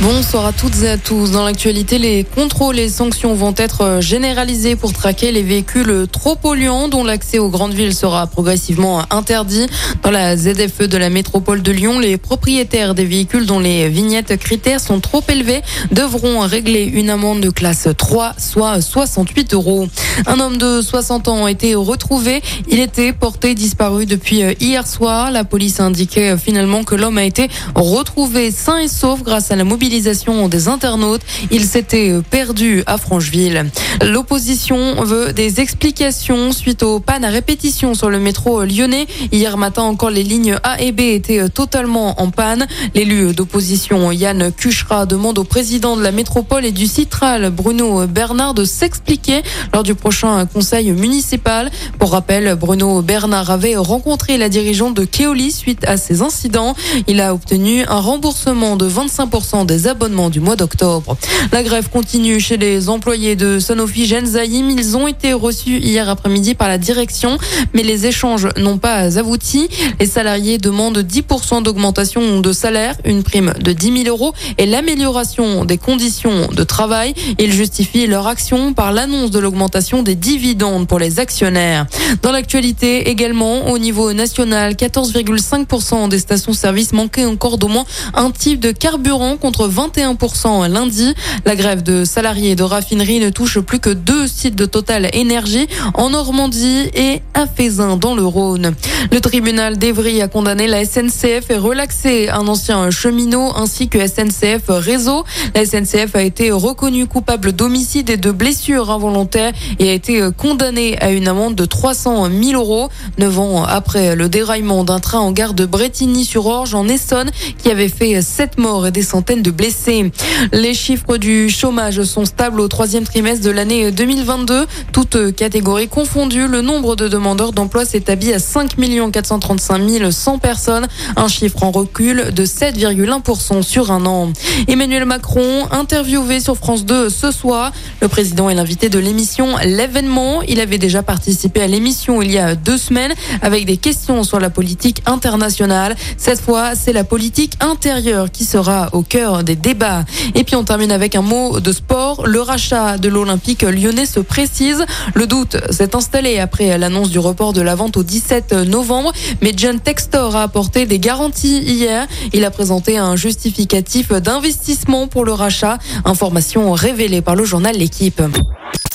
Bonsoir à toutes et à tous. Dans l'actualité, les contrôles et sanctions vont être généralisés pour traquer les véhicules trop polluants dont l'accès aux grandes villes sera progressivement interdit. Dans la ZFE de la métropole de Lyon, les propriétaires des véhicules dont les vignettes critères sont trop élevées devront régler une amende de classe 3, soit 68 euros. Un homme de 60 ans a été retrouvé. Il était porté disparu depuis hier soir. La police a indiqué finalement que l'homme a été retrouvé sain et sauf grâce à la des internautes. Il s'était perdu à Francheville. L'opposition veut des explications suite aux pannes à répétition sur le métro lyonnais. Hier matin encore, les lignes A et B étaient totalement en panne. L'élu d'opposition Yann Cuchera demande au président de la métropole et du Citral, Bruno Bernard, de s'expliquer lors du prochain conseil municipal. Pour rappel, Bruno Bernard avait rencontré la dirigeante de Keoli suite à ces incidents. Il a obtenu un remboursement de 25% des abonnements du mois d'octobre. La grève continue chez les employés de Sanofi Genzyme. Ils ont été reçus hier après-midi par la direction, mais les échanges n'ont pas abouti. Les salariés demandent 10% d'augmentation de salaire, une prime de 10 000 euros et l'amélioration des conditions de travail. Ils justifient leur action par l'annonce de l'augmentation des dividendes pour les actionnaires. Dans l'actualité également, au niveau national, 14,5% des stations-service manquaient encore d'au moins un type de carburant contre 21% lundi. La grève de salariés de raffinerie ne touche plus que deux sites de Total Énergie en Normandie et à Fézin dans le Rhône. Le tribunal d'Evry a condamné la SNCF et relaxé un ancien cheminot ainsi que SNCF Réseau. La SNCF a été reconnue coupable d'homicide et de blessures involontaires et a été condamnée à une amende de 300 000 euros. Neuf ans après le déraillement d'un train en gare de Bretigny-sur-Orge en Essonne qui avait fait sept morts et des centaines de blessés. Les chiffres du chômage sont stables au troisième trimestre de l'année 2022. Toutes catégories confondues, le nombre de demandeurs d'emploi s'établit à 5 435 100 personnes, un chiffre en recul de 7,1% sur un an. Emmanuel Macron, interviewé sur France 2 ce soir, le président est l'invité de l'émission L'événement. Il avait déjà participé à l'émission il y a deux semaines avec des questions sur la politique internationale. Cette fois, c'est la politique intérieure qui sera au cœur des débats. Et puis on termine avec un mot de sport. Le rachat de l'Olympique lyonnais se précise. Le doute s'est installé après l'annonce du report de la vente au 17 novembre. Mais John Textor a apporté des garanties hier. Il a présenté un justificatif d'investissement pour le rachat. Information révélée par le journal L'équipe.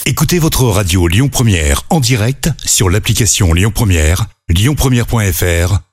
Écoutez votre radio Lyon Première en direct sur l'application Lyon Première, lyonpremière.fr